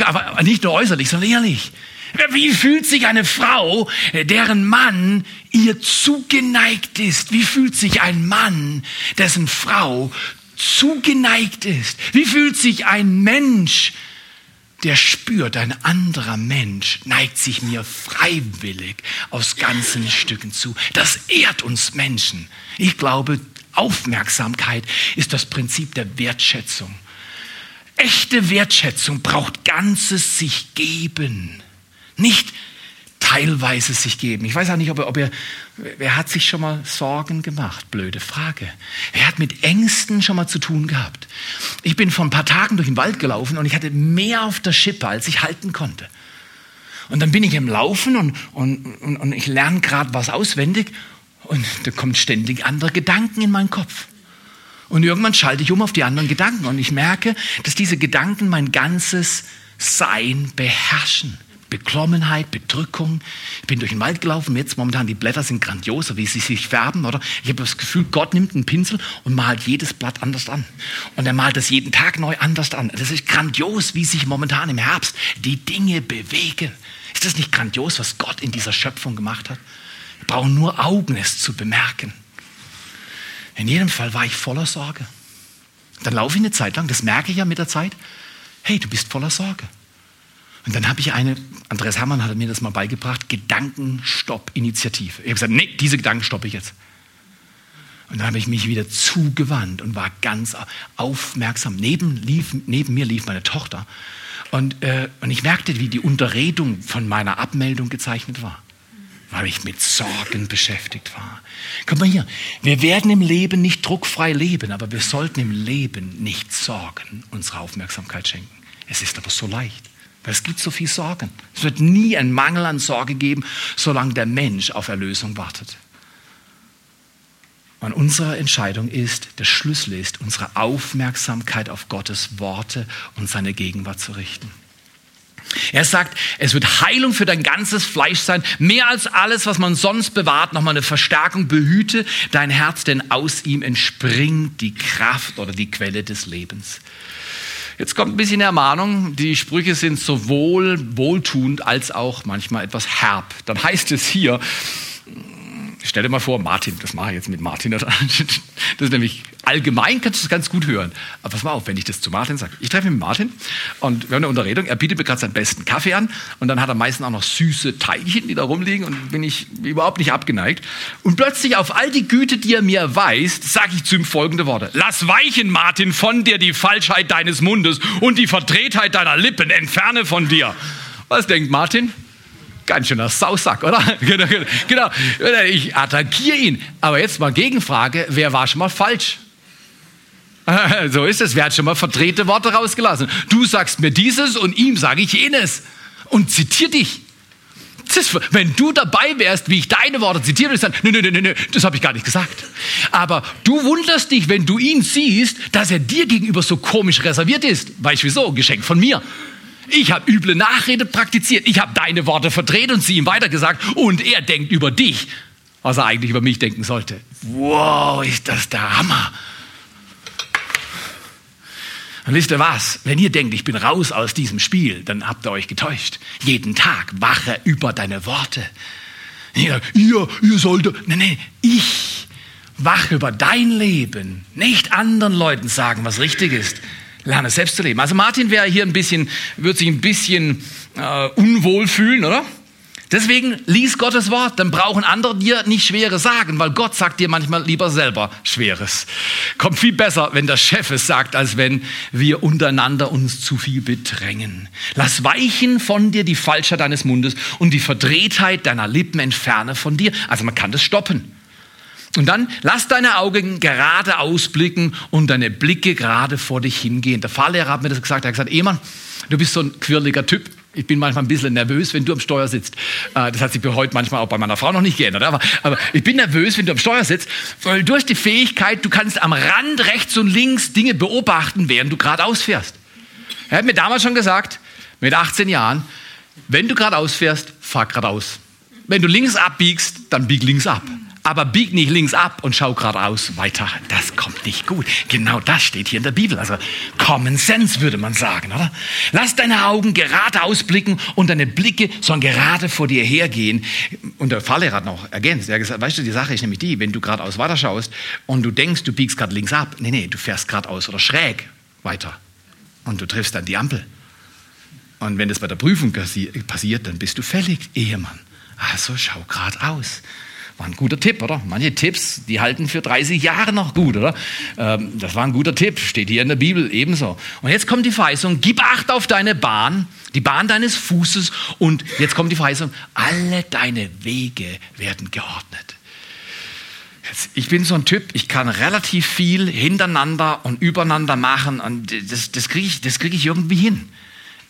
Aber nicht nur äußerlich, sondern ehrlich. Wie fühlt sich eine Frau, deren Mann ihr zugeneigt ist? Wie fühlt sich ein Mann, dessen Frau zugeneigt ist? Wie fühlt sich ein Mensch, der spürt, ein anderer Mensch neigt sich mir freiwillig aus ganzen Stücken zu. Das ehrt uns Menschen. Ich glaube, Aufmerksamkeit ist das Prinzip der Wertschätzung. Echte Wertschätzung braucht ganzes sich geben, nicht teilweise sich geben. Ich weiß auch nicht, ob er, ob er, wer hat sich schon mal Sorgen gemacht? Blöde Frage. Wer hat mit Ängsten schon mal zu tun gehabt? Ich bin vor ein paar Tagen durch den Wald gelaufen und ich hatte mehr auf der Schippe, als ich halten konnte. Und dann bin ich im Laufen und, und, und, und ich lerne gerade was auswendig und da kommen ständig andere Gedanken in meinen Kopf. Und irgendwann schalte ich um auf die anderen Gedanken und ich merke, dass diese Gedanken mein ganzes Sein beherrschen. Beklommenheit, Bedrückung. Ich bin durch den Wald gelaufen, jetzt momentan die Blätter sind grandios, wie sie sich färben, oder? Ich habe das Gefühl, Gott nimmt einen Pinsel und malt jedes Blatt anders an. Und er malt das jeden Tag neu anders an. Das ist grandios, wie sich momentan im Herbst die Dinge bewegen. Ist das nicht grandios, was Gott in dieser Schöpfung gemacht hat? Wir brauchen nur Augen, es zu bemerken. In jedem Fall war ich voller Sorge. Dann laufe ich eine Zeit lang, das merke ich ja mit der Zeit. Hey, du bist voller Sorge. Und dann habe ich eine, Andreas Hermann hat mir das mal beigebracht, Gedankenstopp-Initiative. Ich habe gesagt, nee, diese Gedanken stoppe ich jetzt. Und dann habe ich mich wieder zugewandt und war ganz aufmerksam. Neben, lief, neben mir lief meine Tochter. Und, äh, und ich merkte, wie die Unterredung von meiner Abmeldung gezeichnet war. Weil ich mit Sorgen beschäftigt war. Guck mal hier, wir werden im Leben nicht druckfrei leben, aber wir sollten im Leben nicht Sorgen unsere Aufmerksamkeit schenken. Es ist aber so leicht. Weil es gibt so viel Sorgen. Es wird nie einen Mangel an Sorge geben, solange der Mensch auf Erlösung wartet. Und unsere Entscheidung ist, der Schlüssel ist, unsere Aufmerksamkeit auf Gottes Worte und seine Gegenwart zu richten. Er sagt, es wird Heilung für dein ganzes Fleisch sein, mehr als alles, was man sonst bewahrt, nochmal eine Verstärkung. Behüte dein Herz, denn aus ihm entspringt die Kraft oder die Quelle des Lebens. Jetzt kommt ein bisschen Ermahnung. Die Sprüche sind sowohl wohltuend als auch manchmal etwas herb. Dann heißt es hier, stell dir mal vor, Martin, das mache ich jetzt mit Martin. Das ist nämlich allgemein, kannst du das ganz gut hören. Aber pass mal auf, wenn ich das zu Martin sage. Ich treffe mit Martin und wir haben eine Unterredung. Er bietet mir gerade seinen besten Kaffee an und dann hat er meistens auch noch süße Teilchen, die da rumliegen und bin ich überhaupt nicht abgeneigt. Und plötzlich auf all die Güte, die er mir erweist, sage ich zu ihm folgende Worte. Lass weichen, Martin, von dir die Falschheit deines Mundes und die Verdrehtheit deiner Lippen. Entferne von dir. Was denkt Martin? Ganz schöner Sausack, oder? Genau, genau, genau. Ich attackiere ihn. Aber jetzt mal Gegenfrage, wer war schon mal falsch? So ist es. Wer hat schon mal verdrehte Worte rausgelassen? Du sagst mir dieses und ihm sage ich jenes. Und zitier dich. Das, wenn du dabei wärst, wie ich deine Worte zitiere, sagen, nö, nö, nö, nö, das habe ich gar nicht gesagt. Aber du wunderst dich, wenn du ihn siehst, dass er dir gegenüber so komisch reserviert ist. Weißt du wieso? Geschenk von mir. Ich habe üble Nachrede praktiziert. Ich habe deine Worte verdreht und sie ihm weitergesagt. Und er denkt über dich, was er eigentlich über mich denken sollte. Wow, ist das der Hammer. Und wisst ihr was? Wenn ihr denkt, ich bin raus aus diesem Spiel, dann habt ihr euch getäuscht. Jeden Tag wache über deine Worte. ihr, ihr, ihr solltet, nein, nein, ich wach über dein Leben, nicht anderen Leuten sagen, was richtig ist. Lerne selbst zu leben. Also Martin wäre hier ein bisschen, wird sich ein bisschen äh, unwohl fühlen, oder? Deswegen lies Gottes Wort, dann brauchen andere dir nicht Schweres sagen, weil Gott sagt dir manchmal lieber selber Schweres. Kommt viel besser, wenn der Chef es sagt, als wenn wir untereinander uns zu viel bedrängen. Lass weichen von dir die Falschheit deines Mundes und die Verdrehtheit deiner Lippen entferne von dir. Also man kann das stoppen. Und dann lass deine Augen gerade ausblicken und deine Blicke gerade vor dich hingehen. Der Fahrlehrer hat mir das gesagt. Er hat gesagt, Ehemann, du bist so ein quirliger Typ. Ich bin manchmal ein bisschen nervös, wenn du am Steuer sitzt. Äh, das hat sich heute manchmal auch bei meiner Frau noch nicht geändert. Aber, aber ich bin nervös, wenn du am Steuer sitzt, weil du hast die Fähigkeit, du kannst am Rand rechts und links Dinge beobachten, während du geradeaus fährst. Er hat mir damals schon gesagt, mit 18 Jahren, wenn du geradeaus fährst, fahr geradeaus. Wenn du links abbiegst, dann bieg links ab aber bieg nicht links ab und schau geradeaus weiter. Das kommt nicht gut. Genau das steht hier in der Bibel. Also Common Sense würde man sagen, oder? Lass deine Augen gerade ausblicken und deine Blicke sollen gerade vor dir hergehen. Und der Fahrlehrer hat noch ergänzt. Er hat gesagt, weißt du, die Sache ist nämlich die, wenn du geradeaus weiterschaust und du denkst, du biegst gerade links ab. Nee, nee, du fährst geradeaus oder schräg weiter. Und du triffst dann die Ampel. Und wenn das bei der Prüfung passiert, dann bist du fällig, Ehemann. Also schau geradeaus. War ein guter Tipp, oder? Manche Tipps, die halten für 30 Jahre noch gut, oder? Ähm, das war ein guter Tipp, steht hier in der Bibel ebenso. Und jetzt kommt die Verheißung, gib Acht auf deine Bahn, die Bahn deines Fußes und jetzt kommt die Verheißung, alle deine Wege werden geordnet. Ich bin so ein Typ, ich kann relativ viel hintereinander und übereinander machen und das, das kriege ich, krieg ich irgendwie hin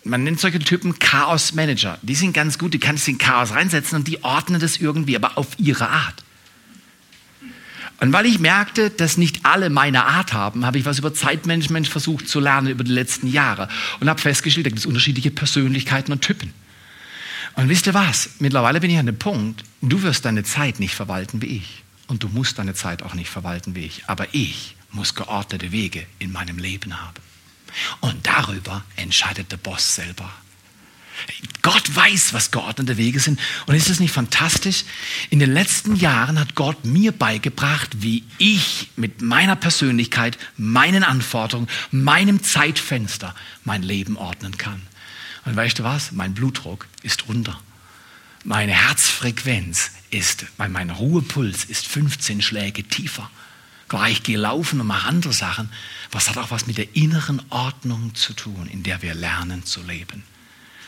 man nennt solche Typen Chaos Manager. Die sind ganz gut, die kannst du in Chaos reinsetzen und die ordnen das irgendwie, aber auf ihre Art. Und weil ich merkte, dass nicht alle meine Art haben, habe ich was über Zeitmanagement versucht zu lernen über die letzten Jahre und habe festgestellt, da gibt es unterschiedliche Persönlichkeiten und Typen. Und wisst ihr was? Mittlerweile bin ich an dem Punkt, du wirst deine Zeit nicht verwalten wie ich. Und du musst deine Zeit auch nicht verwalten wie ich. Aber ich muss geordnete Wege in meinem Leben haben. Und darüber entscheidet der Boss selber. Gott weiß, was geordnete Wege sind. Und ist es nicht fantastisch? In den letzten Jahren hat Gott mir beigebracht, wie ich mit meiner Persönlichkeit, meinen Anforderungen, meinem Zeitfenster mein Leben ordnen kann. Und weißt du was? Mein Blutdruck ist runter. Meine Herzfrequenz ist, mein Ruhepuls ist 15 Schläge tiefer. Gleich gehe laufen und mache andere Sachen. Was hat auch was mit der inneren Ordnung zu tun, in der wir lernen zu leben.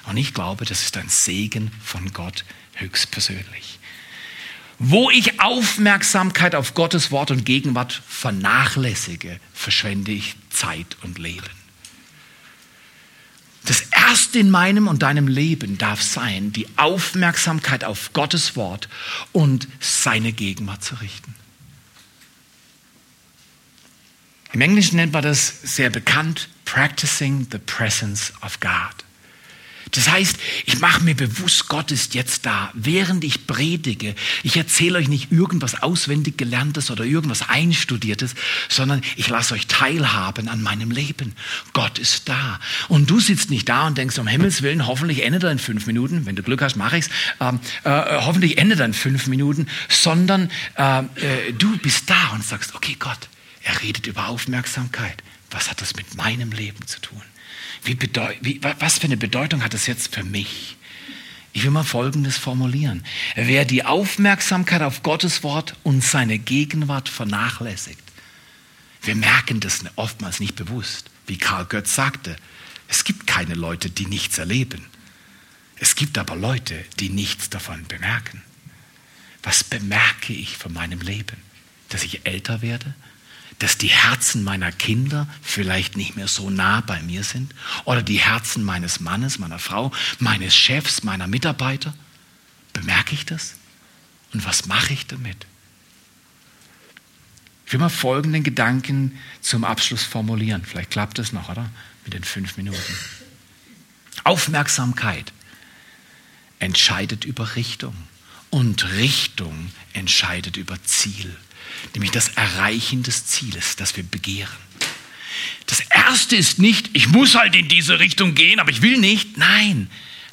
Und ich glaube, das ist ein Segen von Gott höchstpersönlich. Wo ich Aufmerksamkeit auf Gottes Wort und Gegenwart vernachlässige, verschwende ich Zeit und Leben. Das Erste in meinem und deinem Leben darf sein, die Aufmerksamkeit auf Gottes Wort und seine Gegenwart zu richten. Im Englischen nennt man das sehr bekannt, practicing the presence of God. Das heißt, ich mache mir bewusst, Gott ist jetzt da, während ich predige. Ich erzähle euch nicht irgendwas auswendig gelerntes oder irgendwas einstudiertes, sondern ich lasse euch teilhaben an meinem Leben. Gott ist da. Und du sitzt nicht da und denkst, um Himmels Willen, hoffentlich endet er in fünf Minuten. Wenn du Glück hast, mache ich's. Ähm, äh, hoffentlich endet er in fünf Minuten. Sondern äh, äh, du bist da und sagst, okay Gott, er redet über Aufmerksamkeit. Was hat das mit meinem Leben zu tun? Wie wie, was für eine Bedeutung hat das jetzt für mich? Ich will mal Folgendes formulieren. Wer die Aufmerksamkeit auf Gottes Wort und seine Gegenwart vernachlässigt, wir merken das oftmals nicht bewusst. Wie Karl Götz sagte, es gibt keine Leute, die nichts erleben. Es gibt aber Leute, die nichts davon bemerken. Was bemerke ich von meinem Leben? Dass ich älter werde? Dass die Herzen meiner Kinder vielleicht nicht mehr so nah bei mir sind oder die Herzen meines Mannes, meiner Frau, meines Chefs, meiner Mitarbeiter? Bemerke ich das? Und was mache ich damit? Ich will mal folgenden Gedanken zum Abschluss formulieren. Vielleicht klappt es noch, oder? Mit den fünf Minuten. Aufmerksamkeit entscheidet über Richtung und Richtung entscheidet über Ziel nämlich das Erreichen des Zieles, das wir begehren. Das Erste ist nicht, ich muss halt in diese Richtung gehen, aber ich will nicht. Nein,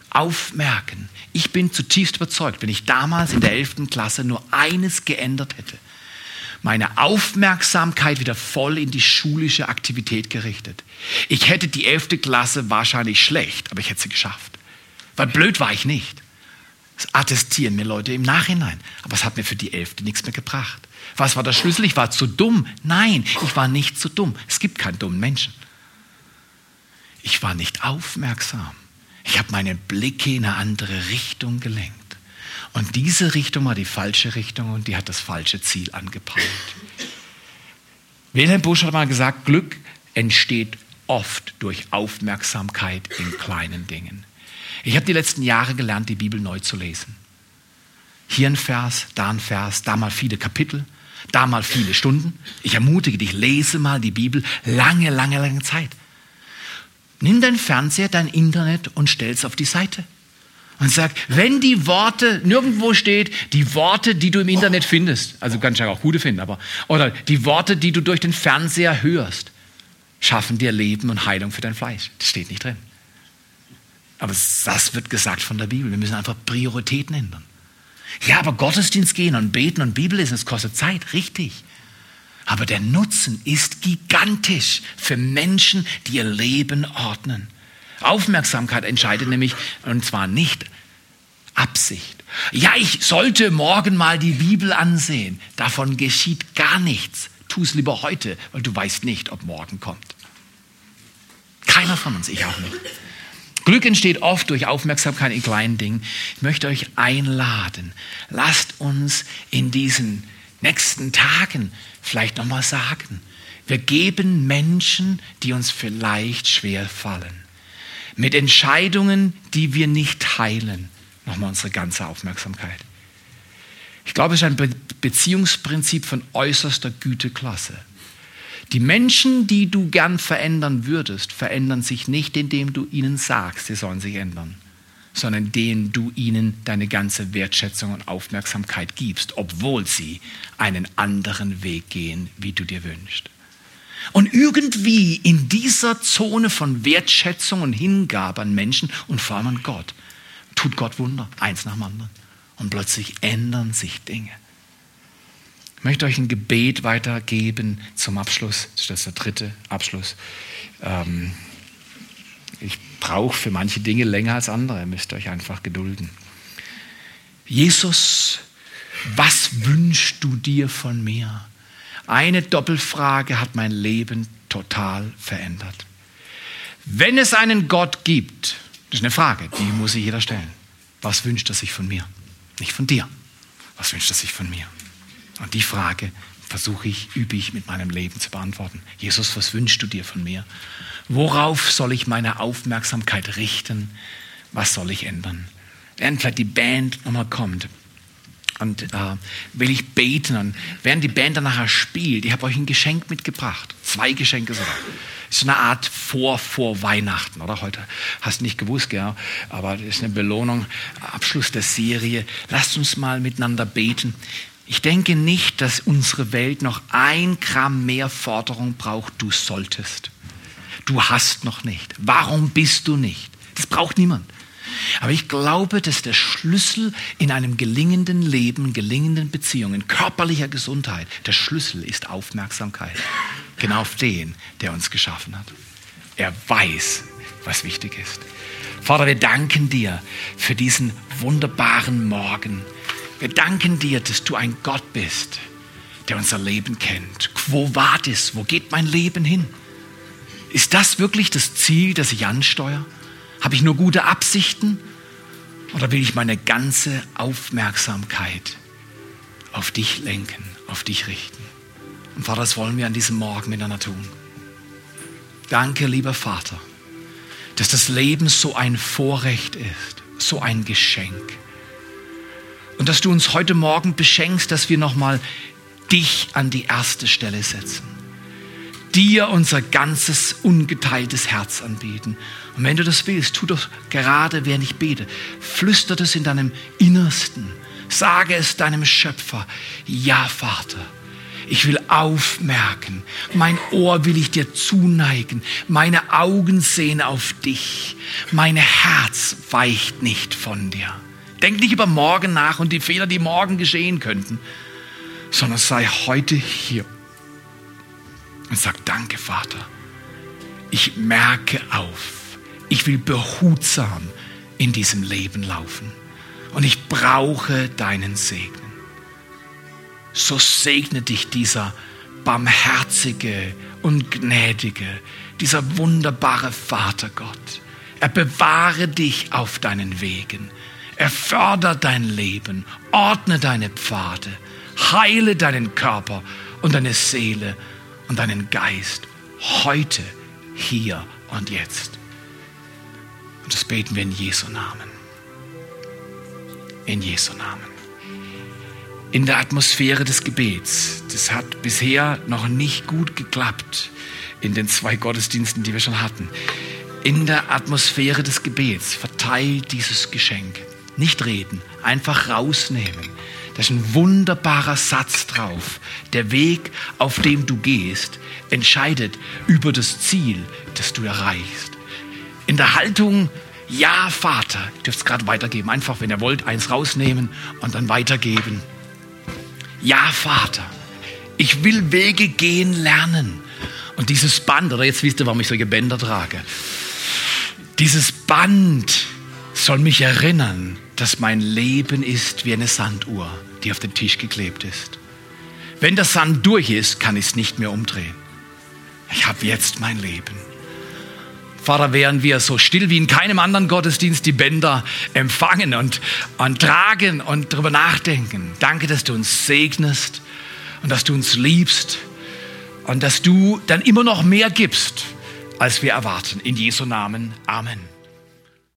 aufmerken. Ich bin zutiefst überzeugt, wenn ich damals in der 11. Klasse nur eines geändert hätte, meine Aufmerksamkeit wieder voll in die schulische Aktivität gerichtet. Ich hätte die 11. Klasse wahrscheinlich schlecht, aber ich hätte sie geschafft. Weil blöd war ich nicht. Das attestieren mir Leute im Nachhinein. Aber es hat mir für die 11. nichts mehr gebracht. Was war der Schlüssel? Ich war zu dumm. Nein, ich war nicht zu dumm. Es gibt keinen dummen Menschen. Ich war nicht aufmerksam. Ich habe meine Blicke in eine andere Richtung gelenkt. Und diese Richtung war die falsche Richtung und die hat das falsche Ziel angepeilt. Wilhelm Busch hat mal gesagt, Glück entsteht oft durch Aufmerksamkeit in kleinen Dingen. Ich habe die letzten Jahre gelernt, die Bibel neu zu lesen. Hier ein Vers, da ein Vers, da mal viele Kapitel, da mal viele Stunden. Ich ermutige dich, lese mal die Bibel lange, lange, lange Zeit. Nimm dein Fernseher, dein Internet und stell es auf die Seite. Und sag, wenn die Worte, nirgendwo steht, die Worte, die du im Internet findest, also kannst du ja auch gute finden, aber, oder die Worte, die du durch den Fernseher hörst, schaffen dir Leben und Heilung für dein Fleisch. Das steht nicht drin. Aber das wird gesagt von der Bibel. Wir müssen einfach Prioritäten ändern. Ja, aber Gottesdienst gehen und beten und Bibel lesen, das kostet Zeit, richtig. Aber der Nutzen ist gigantisch für Menschen, die ihr Leben ordnen. Aufmerksamkeit entscheidet nämlich, und zwar nicht Absicht. Ja, ich sollte morgen mal die Bibel ansehen. Davon geschieht gar nichts. Tu es lieber heute, weil du weißt nicht, ob morgen kommt. Keiner von uns, ich auch nicht. Glück entsteht oft durch Aufmerksamkeit in kleinen Dingen. Ich möchte euch einladen. Lasst uns in diesen nächsten Tagen vielleicht nochmal sagen, wir geben Menschen, die uns vielleicht schwer fallen, mit Entscheidungen, die wir nicht teilen, nochmal unsere ganze Aufmerksamkeit. Ich glaube, es ist ein Be Beziehungsprinzip von äußerster Güteklasse. Die Menschen, die du gern verändern würdest, verändern sich nicht, indem du ihnen sagst, sie sollen sich ändern, sondern indem du ihnen deine ganze Wertschätzung und Aufmerksamkeit gibst, obwohl sie einen anderen Weg gehen, wie du dir wünschst. Und irgendwie in dieser Zone von Wertschätzung und Hingabe an Menschen und vor allem an Gott tut Gott Wunder, eins nach dem anderen. Und plötzlich ändern sich Dinge. Ich möchte euch ein Gebet weitergeben zum Abschluss. Das ist der dritte Abschluss. Ähm, ich brauche für manche Dinge länger als andere. Ihr müsst euch einfach gedulden. Jesus, was wünschst du dir von mir? Eine Doppelfrage hat mein Leben total verändert. Wenn es einen Gott gibt, das ist eine Frage, die muss sich jeder stellen. Was wünscht er sich von mir? Nicht von dir. Was wünscht er sich von mir? Und die Frage versuche ich, übe ich mit meinem Leben zu beantworten. Jesus, was wünschst du dir von mir? Worauf soll ich meine Aufmerksamkeit richten? Was soll ich ändern? Während vielleicht die Band nochmal kommt und äh, will ich beten und während die Band dann nachher spielt, ich habe euch ein Geschenk mitgebracht. Zwei Geschenke sogar. Ist eine Art vor, vor Weihnachten, oder? Heute hast du nicht gewusst, gell? aber das ist eine Belohnung, Abschluss der Serie. Lasst uns mal miteinander beten. Ich denke nicht, dass unsere Welt noch ein Gramm mehr Forderung braucht, du solltest. Du hast noch nicht. Warum bist du nicht? Das braucht niemand. Aber ich glaube, dass der Schlüssel in einem gelingenden Leben, gelingenden Beziehungen, körperlicher Gesundheit, der Schlüssel ist Aufmerksamkeit. Genau auf den, der uns geschaffen hat. Er weiß, was wichtig ist. Vater, wir danken dir für diesen wunderbaren Morgen. Wir danken dir, dass du ein Gott bist, der unser Leben kennt. Quo vadis? Wo geht mein Leben hin? Ist das wirklich das Ziel, das ich ansteuere? Habe ich nur gute Absichten? Oder will ich meine ganze Aufmerksamkeit auf dich lenken, auf dich richten? Und Vater, das wollen wir an diesem Morgen miteinander tun. Danke, lieber Vater, dass das Leben so ein Vorrecht ist, so ein Geschenk. Und dass du uns heute Morgen beschenkst, dass wir nochmal dich an die erste Stelle setzen. Dir unser ganzes ungeteiltes Herz anbieten. Und wenn du das willst, tu doch gerade, während ich bete, flüster das in deinem Innersten. Sage es deinem Schöpfer. Ja, Vater, Ich will aufmerken. Mein Ohr will ich dir zuneigen. Meine Augen sehen auf dich. Mein Herz weicht nicht von dir. Denk nicht über morgen nach und die Fehler, die morgen geschehen könnten, sondern sei heute hier und sag Danke, Vater. Ich merke auf. Ich will behutsam in diesem Leben laufen. Und ich brauche deinen Segen. So segne dich dieser barmherzige und gnädige, dieser wunderbare Vater Gott. Er bewahre dich auf deinen Wegen. Er fördert dein Leben, ordne deine Pfade, heile deinen Körper und deine Seele und deinen Geist heute, hier und jetzt. Und das beten wir in Jesu Namen. In Jesu Namen. In der Atmosphäre des Gebets, das hat bisher noch nicht gut geklappt in den zwei Gottesdiensten, die wir schon hatten. In der Atmosphäre des Gebets verteilt dieses Geschenk. Nicht reden, einfach rausnehmen. Da ist ein wunderbarer Satz drauf. Der Weg, auf dem du gehst, entscheidet über das Ziel, das du erreichst. In der Haltung, ja, Vater, ihr dürft es gerade weitergeben. Einfach, wenn ihr wollt, eins rausnehmen und dann weitergeben. Ja, Vater, ich will Wege gehen lernen. Und dieses Band, oder jetzt wisst ihr, warum ich solche Bänder trage. Dieses Band soll mich erinnern, dass mein Leben ist wie eine Sanduhr, die auf den Tisch geklebt ist. Wenn der Sand durch ist, kann ich es nicht mehr umdrehen. Ich habe jetzt mein Leben. Vater, während wir so still wie in keinem anderen Gottesdienst die Bänder empfangen und, und tragen und darüber nachdenken, danke, dass du uns segnest und dass du uns liebst und dass du dann immer noch mehr gibst, als wir erwarten. In Jesu Namen. Amen.